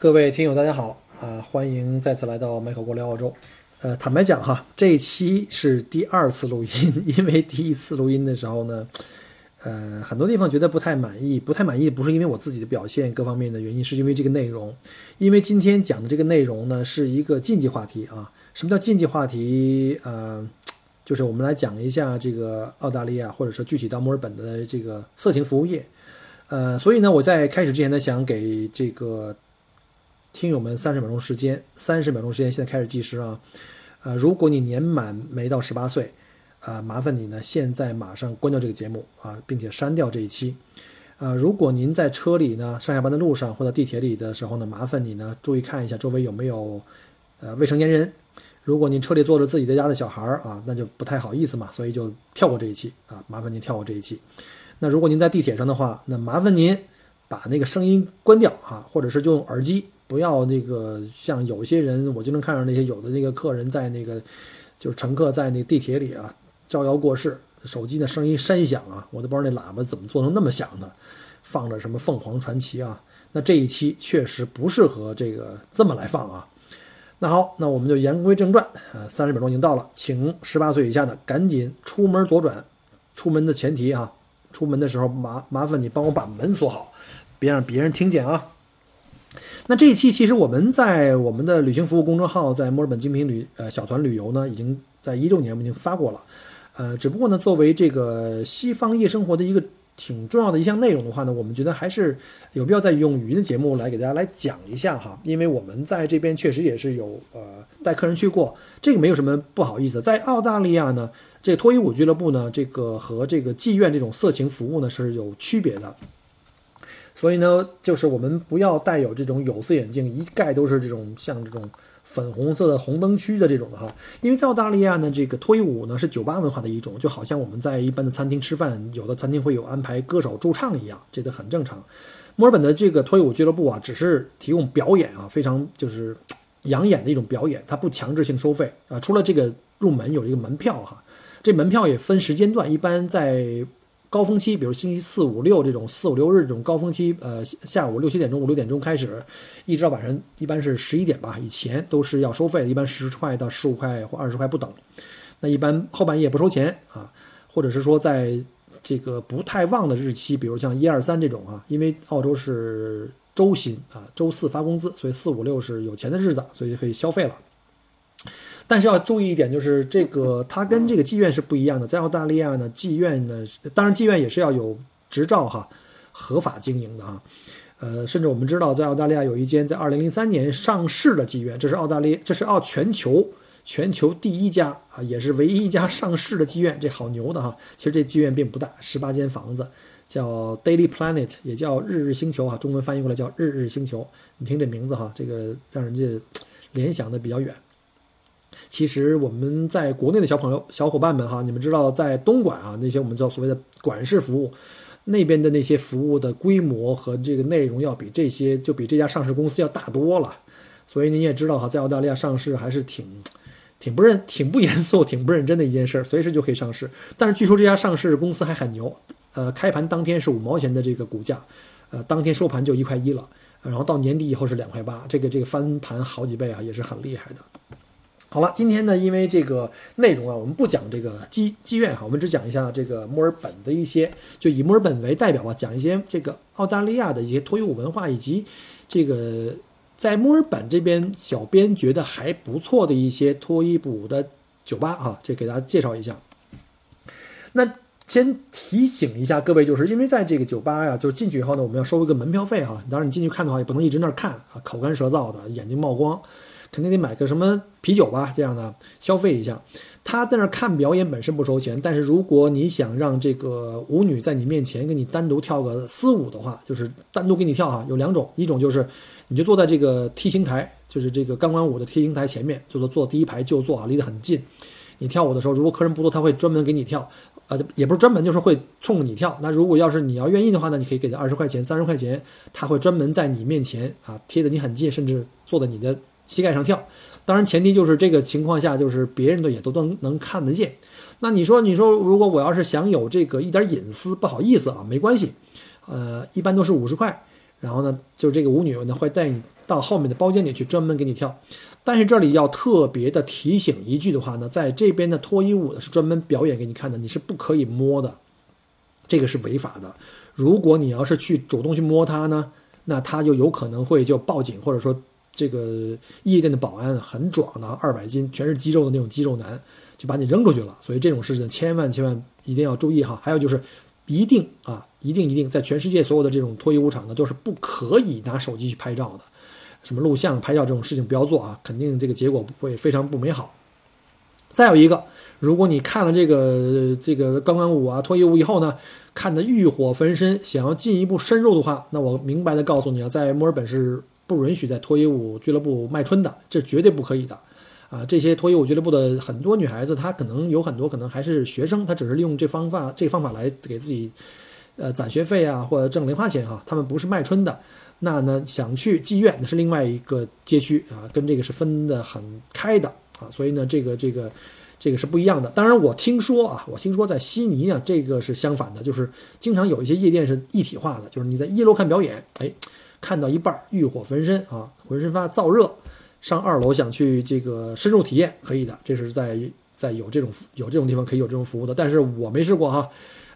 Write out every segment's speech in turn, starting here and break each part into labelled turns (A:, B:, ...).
A: 各位听友，大家好啊！欢迎再次来到麦克国聊澳洲。呃，坦白讲哈，这一期是第二次录音，因为第一次录音的时候呢，呃，很多地方觉得不太满意。不太满意不是因为我自己的表现各方面的原因，是因为这个内容。因为今天讲的这个内容呢，是一个禁忌话题啊。什么叫禁忌话题？呃，就是我们来讲一下这个澳大利亚，或者说具体到墨尔本的这个色情服务业。呃，所以呢，我在开始之前呢，想给这个。听友们，三十秒钟时间，三十秒钟时间，现在开始计时啊！呃，如果你年满没到十八岁，啊，麻烦你呢，现在马上关掉这个节目啊，并且删掉这一期。啊，如果您在车里呢，上下班的路上或者地铁里的时候呢，麻烦你呢，注意看一下周围有没有呃未成年人。如果您车里坐着自己的家的小孩儿啊，那就不太好意思嘛，所以就跳过这一期啊，麻烦您跳过这一期。那如果您在地铁上的话，那麻烦您把那个声音关掉哈，或者是就用耳机。不要那个像有些人，我经常看到那些有的那个客人在那个，就是乘客在那地铁里啊，招摇过市，手机的声音山响啊，我都不知道那喇叭怎么做成那么响的，放着什么凤凰传奇啊，那这一期确实不适合这个这么来放啊。那好，那我们就言归正传啊，三十秒钟已经到了，请十八岁以下的赶紧出门左转，出门的前提啊，出门的时候麻麻烦你帮我把门锁好，别让别人听见啊。那这一期其实我们在我们的旅行服务公众号，在墨尔本精品旅呃小团旅游呢，已经在一六年我们已经发过了，呃，只不过呢，作为这个西方夜生活的一个挺重要的一项内容的话呢，我们觉得还是有必要再用语音的节目来给大家来讲一下哈，因为我们在这边确实也是有呃带客人去过，这个没有什么不好意思，在澳大利亚呢，这个脱衣舞俱乐部呢，这个和这个妓院这种色情服务呢是有区别的。所以呢，就是我们不要带有这种有色眼镜，一概都是这种像这种粉红色的红灯区的这种的哈。因为在澳大利亚呢，这个脱衣舞呢是酒吧文化的一种，就好像我们在一般的餐厅吃饭，有的餐厅会有安排歌手驻唱一样，这个很正常。墨尔本的这个脱衣舞俱乐部啊，只是提供表演啊，非常就是养眼的一种表演，它不强制性收费啊。除了这个入门有一个门票哈，这门票也分时间段，一般在。高峰期，比如星期四、五、六这种四五六日这种高峰期，呃，下午六七点钟、五六点钟开始，一直到晚上，一般是十一点吧。以前都是要收费的，一般十块到十五块或二十块不等。那一般后半夜不收钱啊，或者是说在这个不太旺的日期，比如像一二三这种啊，因为澳洲是周薪啊，周四发工资，所以四五六是有钱的日子，所以就可以消费了。但是要注意一点，就是这个 它跟这个妓院是不一样的。在澳大利亚呢，妓院呢，当然妓院也是要有执照哈，合法经营的啊。呃，甚至我们知道，在澳大利亚有一间在二零零三年上市的妓院，这是澳大利，这是澳全球全球第一家啊，也是唯一一家上市的妓院，这好牛的哈。其实这妓院并不大，十八间房子，叫 Daily Planet，也叫日日星球哈，中文翻译过来叫日日星球。你听这名字哈，这个让人家联想的比较远。其实我们在国内的小朋友、小伙伴们哈，你们知道，在东莞啊，那些我们叫所谓的管事服务，那边的那些服务的规模和这个内容，要比这些就比这家上市公司要大多了。所以你也知道哈，在澳大利亚上市还是挺挺不认、挺不严肃、挺不认真的一件事，随时就可以上市。但是据说这家上市公司还很牛，呃，开盘当天是五毛钱的这个股价，呃，当天收盘就一块一了，然后到年底以后是两块八，这个这个翻盘好几倍啊，也是很厉害的。好了，今天呢，因为这个内容啊，我们不讲这个妓妓院哈，我们只讲一下这个墨尔本的一些，就以墨尔本为代表吧，讲一些这个澳大利亚的一些脱衣舞文化，以及这个在墨尔本这边小编觉得还不错的一些脱衣舞的酒吧啊，这给大家介绍一下。那先提醒一下各位，就是因为在这个酒吧呀，就是进去以后呢，我们要收一个门票费哈。当然你进去看的话，也不能一直那儿看啊，口干舌燥的，眼睛冒光。肯定得买个什么啤酒吧这样的消费一下。他在那儿看表演本身不收钱，但是如果你想让这个舞女在你面前给你单独跳个私舞的话，就是单独给你跳哈，有两种，一种就是你就坐在这个 T 形台，就是这个钢管舞的 T 形台前面，就是坐第一排就坐啊，离得很近。你跳舞的时候，如果客人不多，他会专门给你跳，呃，也不是专门，就是会冲着你跳。那如果要是你要愿意的话呢，你可以给他二十块钱、三十块钱，他会专门在你面前啊，贴得你很近，甚至坐在你的膝盖上跳。当然，前提就是这个情况下，就是别人的也都能能看得见。那你说，你说，如果我要是想有这个一点隐私，不好意思啊，没关系，呃，一般都是五十块。然后呢，就是这个舞女呢会带你到后面的包间里去，专门给你跳。但是这里要特别的提醒一句的话呢，在这边的脱衣舞呢是专门表演给你看的，你是不可以摸的，这个是违法的。如果你要是去主动去摸它呢，那她就有可能会就报警，或者说。这个夜店的保安很壮的，二百斤，全是肌肉的那种肌肉男，就把你扔出去了。所以这种事情千万千万一定要注意哈。还有就是，一定啊，一定一定，在全世界所有的这种脱衣舞场呢，都是不可以拿手机去拍照的，什么录像、拍照这种事情不要做啊，肯定这个结果会非常不美好。再有一个，如果你看了这个这个钢管舞啊、脱衣舞以后呢，看得欲火焚身，想要进一步深入的话，那我明白的告诉你啊，在墨尔本是。不允许在脱衣舞俱乐部卖春的，这绝对不可以的，啊，这些脱衣舞俱乐部的很多女孩子，她可能有很多可能还是学生，她只是利用这方法这方法来给自己，呃，攒学费啊，或者挣零花钱哈，他们不是卖春的。那呢，想去妓院那是另外一个街区啊，跟这个是分得很开的啊，所以呢，这个这个这个是不一样的。当然，我听说啊，我听说在悉尼啊，这个是相反的，就是经常有一些夜店是一体化的，就是你在一楼看表演，哎。看到一半欲火焚身啊，浑身发燥热，上二楼想去这个深入体验，可以的，这是在在有这种有这种地方可以有这种服务的，但是我没试过哈，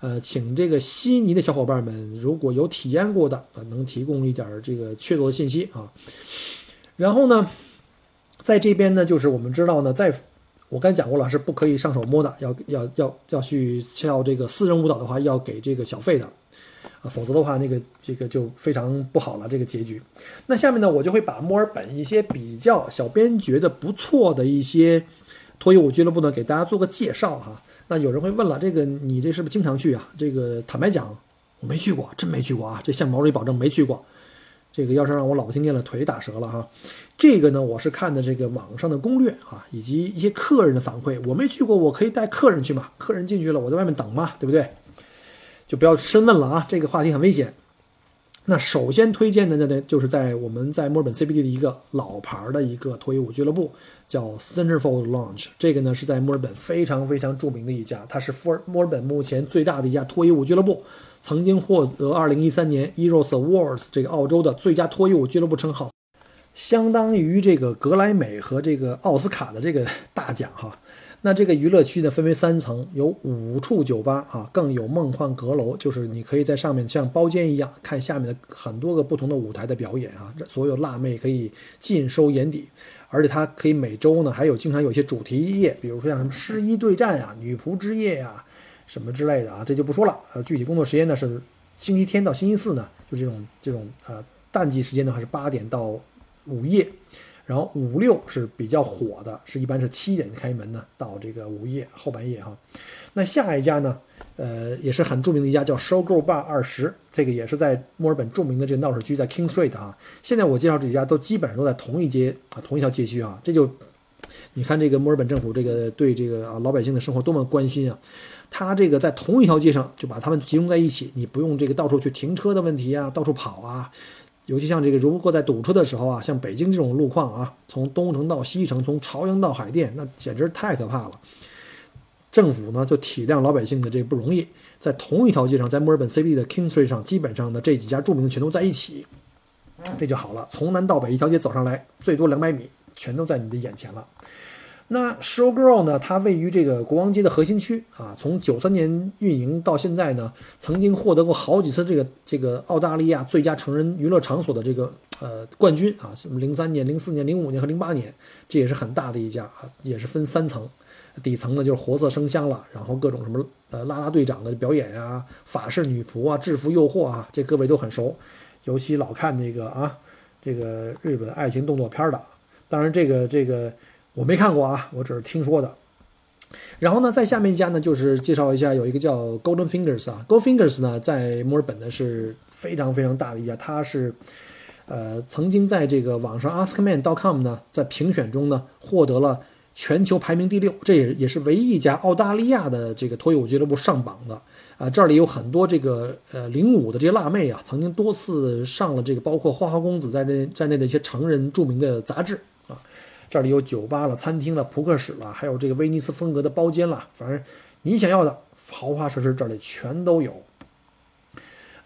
A: 呃，请这个悉尼的小伙伴们如果有体验过的啊，能提供一点这个确凿的信息啊。然后呢，在这边呢，就是我们知道呢，在我刚才讲过了，是不可以上手摸的，要要要要去跳这个私人舞蹈的话，要给这个小费的。啊，否则的话，那个这个就非常不好了，这个结局。那下面呢，我就会把墨尔本一些比较小编觉得不错的一些脱衣舞俱乐部呢，给大家做个介绍哈。那有人会问了，这个你这是不是经常去啊？这个坦白讲，我没去过，真没去过啊。这向毛主席保证没去过。这个要是让我老婆听见了，腿打折了哈。这个呢，我是看的这个网上的攻略啊，以及一些客人的反馈。我没去过，我可以带客人去嘛？客人进去了，我在外面等嘛，对不对？就不要深问了啊，这个话题很危险。那首先推荐的呢，就是在我们在墨尔本 CBD 的一个老牌的一个脱衣舞俱乐部，叫 Centerfold Lounge。这个呢是在墨尔本非常非常著名的一家，它是墨尔墨尔本目前最大的一家脱衣舞俱乐部，曾经获得2013年 Eros Awards 这个澳洲的最佳脱衣舞俱乐部称号，相当于这个格莱美和这个奥斯卡的这个大奖哈。那这个娱乐区呢，分为三层，有五处酒吧啊，更有梦幻阁楼，就是你可以在上面像包间一样看下面的很多个不同的舞台的表演啊，所有辣妹可以尽收眼底，而且它可以每周呢还有经常有一些主题夜，比如说像什么诗衣对战啊、女仆之夜呀什么之类的啊，这就不说了。呃，具体工作时间呢是星期天到星期四呢，就这种这种呃淡季时间的话是八点到午夜。然后五六是比较火的，是一般是七点开门呢，到这个午夜后半夜哈。那下一家呢，呃，也是很著名的一家叫 Showgirl Bar 二十，这个也是在墨尔本著名的这个闹市区，在 King Street 啊。现在我介绍这几家都基本上都在同一街啊，同一条街区啊。这就你看这个墨尔本政府这个对这个啊老百姓的生活多么关心啊，他这个在同一条街上就把他们集中在一起，你不用这个到处去停车的问题啊，到处跑啊。尤其像这个，如果在堵车的时候啊，像北京这种路况啊，从东城到西城，从朝阳到海淀，那简直太可怕了。政府呢就体谅老百姓的这个不容易，在同一条街上，在墨尔本 CBD 的 King Street 上，基本上呢这几家著名的全都在一起，这就好了。从南到北一条街走上来，最多两百米，全都在你的眼前了。那 Showgirl 呢？它位于这个国王街的核心区啊。从九三年运营到现在呢，曾经获得过好几次这个这个澳大利亚最佳成人娱乐场所的这个呃冠军啊。什么零三年、零四年、零五年和零八年，这也是很大的一家啊，也是分三层。底层呢就是活色生香了，然后各种什么呃啦啦队长的表演啊、法式女仆啊、制服诱惑啊，这各位都很熟，尤其老看那个啊这个日本爱情动作片的。当然这个这个我没看过啊，我只是听说的。然后呢，在下面一家呢，就是介绍一下有一个叫 Golden Fingers 啊，Golden Fingers 呢在墨尔本呢是非常非常大的一家，它是呃曾经在这个网上 AskMan.com 呢在评选中呢获得了全球排名第六，这也也是唯一一家澳大利亚的这个脱衣舞俱乐部上榜的啊。这里有很多这个呃领舞的这些辣妹啊，曾经多次上了这个包括花花公子在内在内的一些成人著名的杂志。这里有酒吧了、餐厅了、扑克室了，还有这个威尼斯风格的包间了，反正你想要的豪华设施这里全都有。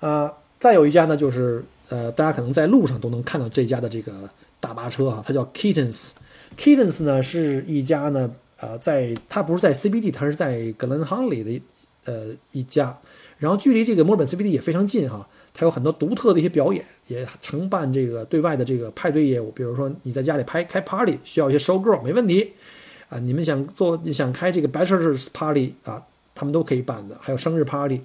A: 啊，再有一家呢，就是呃，大家可能在路上都能看到这家的这个大巴车啊，它叫 Kittens。Kittens 呢是一家呢，呃，在它不是在 CBD，它是在格伦亨利的呃一家，然后距离这个墨尔本 CBD 也非常近哈。它有很多独特的一些表演，也承办这个对外的这个派对业务。比如说你在家里拍开 party，需要一些 show girl，没问题啊。你们想做你想开这个 bachelor's party 啊，他们都可以办的。还有生日 party，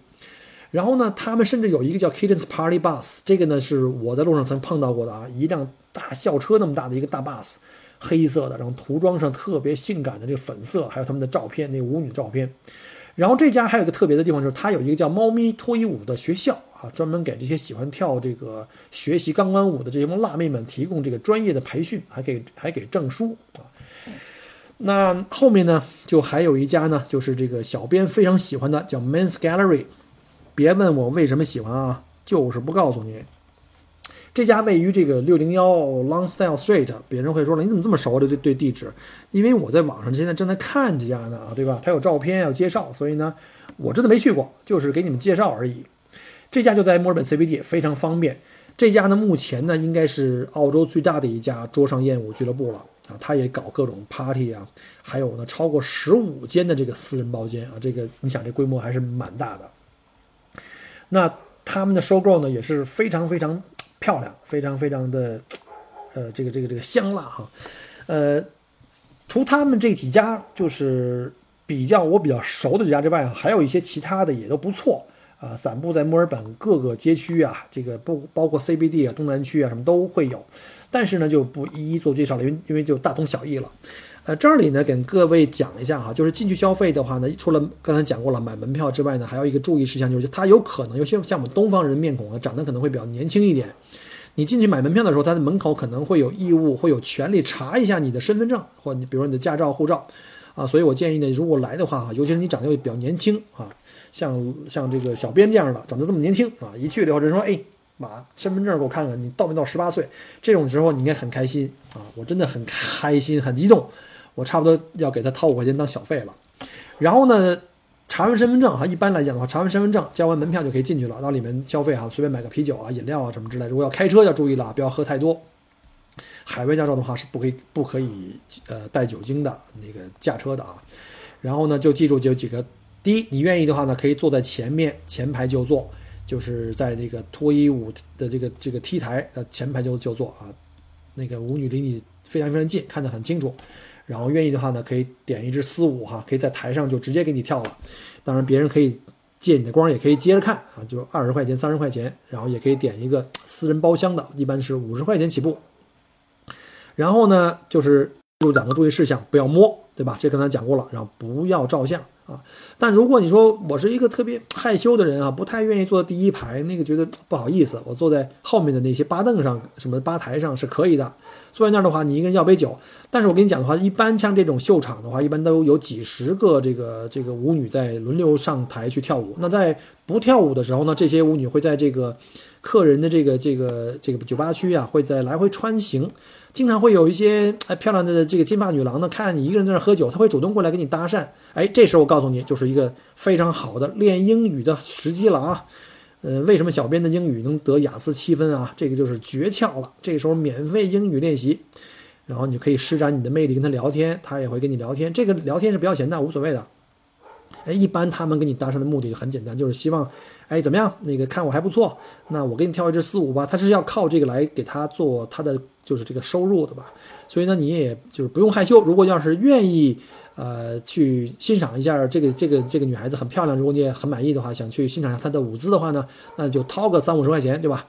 A: 然后呢，他们甚至有一个叫 kittens party bus，这个呢是我在路上曾碰到过的啊，一辆大校车那么大的一个大 bus，黑色的，然后涂装上特别性感的这个粉色，还有他们的照片，那舞女照片。然后这家还有一个特别的地方，就是它有一个叫“猫咪脱衣舞”的学校啊，专门给这些喜欢跳这个学习钢管舞的这些辣妹们提供这个专业的培训，还给还给证书啊。那后面呢，就还有一家呢，就是这个小编非常喜欢的，叫 Men's Gallery。别问我为什么喜欢啊，就是不告诉你。这家位于这个六零幺 Longstyle Street，别人会说了，你怎么这么熟的对对地址？因为我在网上现在正在看这家呢啊，对吧？他有照片有介绍，所以呢，我真的没去过，就是给你们介绍而已。这家就在墨尔本 CBD，非常方便。这家呢，目前呢应该是澳洲最大的一家桌上宴舞俱乐部了啊，他也搞各种 party 啊，还有呢超过十五间的这个私人包间啊，这个你想这规模还是蛮大的。那他们的收购呢也是非常非常。漂亮，非常非常的，呃，这个这个这个香辣哈，呃，除他们这几家就是比较我比较熟的几家之外啊，还有一些其他的也都不错啊，散布在墨尔本各个街区啊，这个不包括 CBD 啊、东南区啊什么都会有，但是呢就不一一做介绍了，因为因为就大同小异了。呃，这里呢，跟各位讲一下哈，就是进去消费的话呢，除了刚才讲过了买门票之外呢，还有一个注意事项，就是它有可能有些像我们东方人面孔啊，长得可能会比较年轻一点。你进去买门票的时候，他的门口可能会有义务，会有权利查一下你的身份证，或你比如说你的驾照、护照啊。所以我建议呢，如果来的话哈，尤其是你长得又比较年轻啊，像像这个小编这样的，长得这么年轻啊，一去了以后人说，哎，把身份证给我看看，你到没到十八岁？这种时候你应该很开心啊，我真的很开心，很激动。我差不多要给他掏五块钱当小费了，然后呢，查完身份证哈，一般来讲的话，查完身份证，交完门票就可以进去了，到里面消费哈，随便买个啤酒啊、饮料啊什么之类。如果要开车要注意了，不要喝太多。海外驾照的话是不可以不可以呃带酒精的那个驾车的啊。然后呢，就记住就几个：第一，你愿意的话呢，可以坐在前面前排就坐，就是在这个脱衣舞的这个这个 T 台呃前排就就坐啊，那个舞女离你非常非常近，看得很清楚。然后愿意的话呢，可以点一支私舞哈，可以在台上就直接给你跳了。当然，别人可以借你的光，也可以接着看啊，就二十块钱、三十块钱。然后也可以点一个私人包厢的，一般是五十块钱起步。然后呢，就是入场的注意事项，不要摸，对吧？这刚才讲过了。然后不要照相。啊，但如果你说我是一个特别害羞的人啊，不太愿意坐第一排，那个觉得不好意思，我坐在后面的那些吧凳上，什么吧台上是可以的。坐在那儿的话，你一个人要杯酒。但是我跟你讲的话，一般像这种秀场的话，一般都有几十个这个这个舞女在轮流上台去跳舞。那在不跳舞的时候呢，这些舞女会在这个客人的这个这个这个酒吧区啊，会在来回穿行。经常会有一些哎漂亮的这个金发女郎呢，看你一个人在那喝酒，她会主动过来跟你搭讪。哎，这时候我告诉你，就是一个非常好的练英语的时机了啊。呃，为什么小编的英语能得雅思七分啊？这个就是诀窍了。这个时候免费英语练习，然后你可以施展你的魅力跟他聊天，他也会跟你聊天。这个聊天是不要钱的，无所谓的。哎，一般他们跟你搭讪的目的很简单，就是希望，哎，怎么样？那个看我还不错，那我给你跳一支四五吧。他是要靠这个来给他做他的就是这个收入的吧。所以呢，你也就是不用害羞。如果要是愿意，呃，去欣赏一下这个这个这个女孩子很漂亮，如果你也很满意的话，想去欣赏一下她的舞姿的话呢，那就掏个三五十块钱，对吧？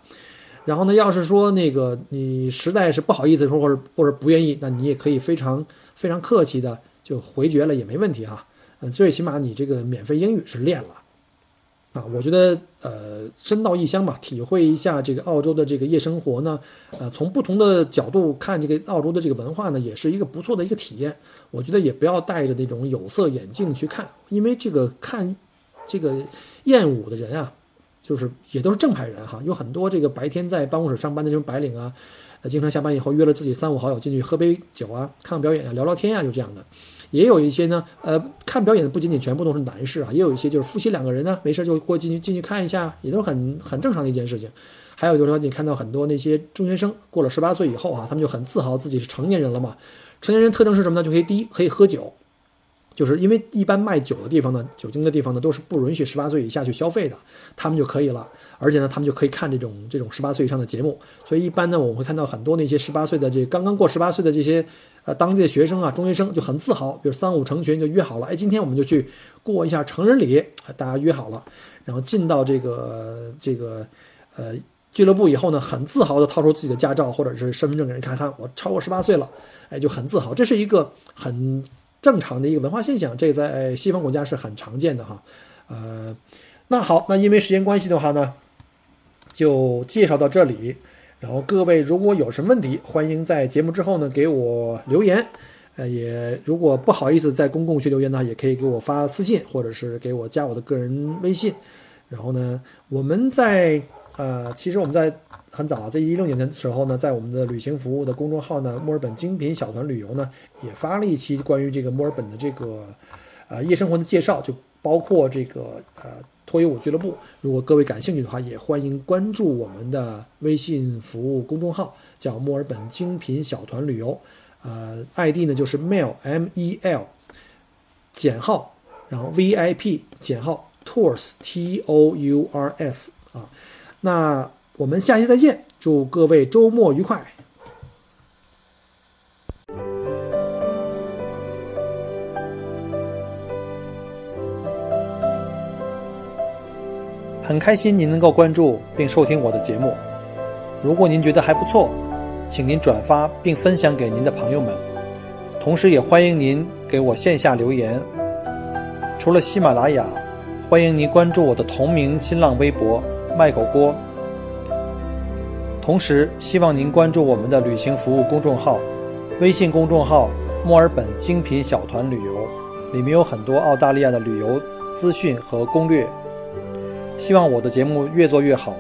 A: 然后呢，要是说那个你实在是不好意思说，或者或者不愿意，那你也可以非常非常客气的就回绝了也没问题哈。嗯，最起码你这个免费英语是练了。啊，我觉得呃，身到异乡吧，体会一下这个澳洲的这个夜生活呢，呃，从不同的角度看这个澳洲的这个文化呢，也是一个不错的一个体验。我觉得也不要戴着那种有色眼镜去看，因为这个看这个艳舞的人啊，就是也都是正派人哈，有很多这个白天在办公室上班的这种白领啊，经常下班以后约了自己三五好友进去喝杯酒啊，看看表演啊，聊聊天啊，就这样的。也有一些呢，呃，看表演的不仅仅全部都是男士啊，也有一些就是夫妻两个人呢，没事就过进去进去看一下，也都是很很正常的一件事情。还有就是说，你看到很多那些中学生过了十八岁以后啊，他们就很自豪自己是成年人了嘛。成年人特征是什么呢？就可以第一可以喝酒。就是因为一般卖酒的地方呢，酒精的地方呢，都是不允许十八岁以下去消费的，他们就可以了。而且呢，他们就可以看这种这种十八岁以上的节目。所以一般呢，我们会看到很多那些十八岁的这刚刚过十八岁的这些呃当地的学生啊，中学生就很自豪，比如三五成群就约好了，哎，今天我们就去过一下成人礼，大家约好了，然后进到这个这个呃俱乐部以后呢，很自豪的掏出自己的驾照或者是身份证给人看看，我超过十八岁了，哎，就很自豪。这是一个很。正常的一个文化现象，这在西方国家是很常见的哈，呃，那好，那因为时间关系的话呢，就介绍到这里。然后各位如果有什么问题，欢迎在节目之后呢给我留言。呃，也如果不好意思在公共区留言呢，也可以给我发私信，或者是给我加我的个人微信。然后呢，我们在呃，其实我们在。很早，在一六年的时候呢，在我们的旅行服务的公众号呢，墨尔本精品小团旅游呢，也发了一期关于这个墨尔本的这个，呃，夜生活的介绍，就包括这个呃脱衣舞俱乐部。如果各位感兴趣的话，也欢迎关注我们的微信服务公众号，叫墨尔本精品小团旅游，呃，ID 呢就是 mel m e l 减号，然后 v i p 减号 tours t o u r s 啊，那。我们下期再见，祝各位周末愉快。很开心您能够关注并收听我的节目。如果您觉得还不错，请您转发并分享给您的朋友们。同时也欢迎您给我线下留言。除了喜马拉雅，欢迎您关注我的同名新浪微博“卖狗锅”。同时，希望您关注我们的旅行服务公众号，微信公众号“墨尔本精品小团旅游”，里面有很多澳大利亚的旅游资讯和攻略。希望我的节目越做越好。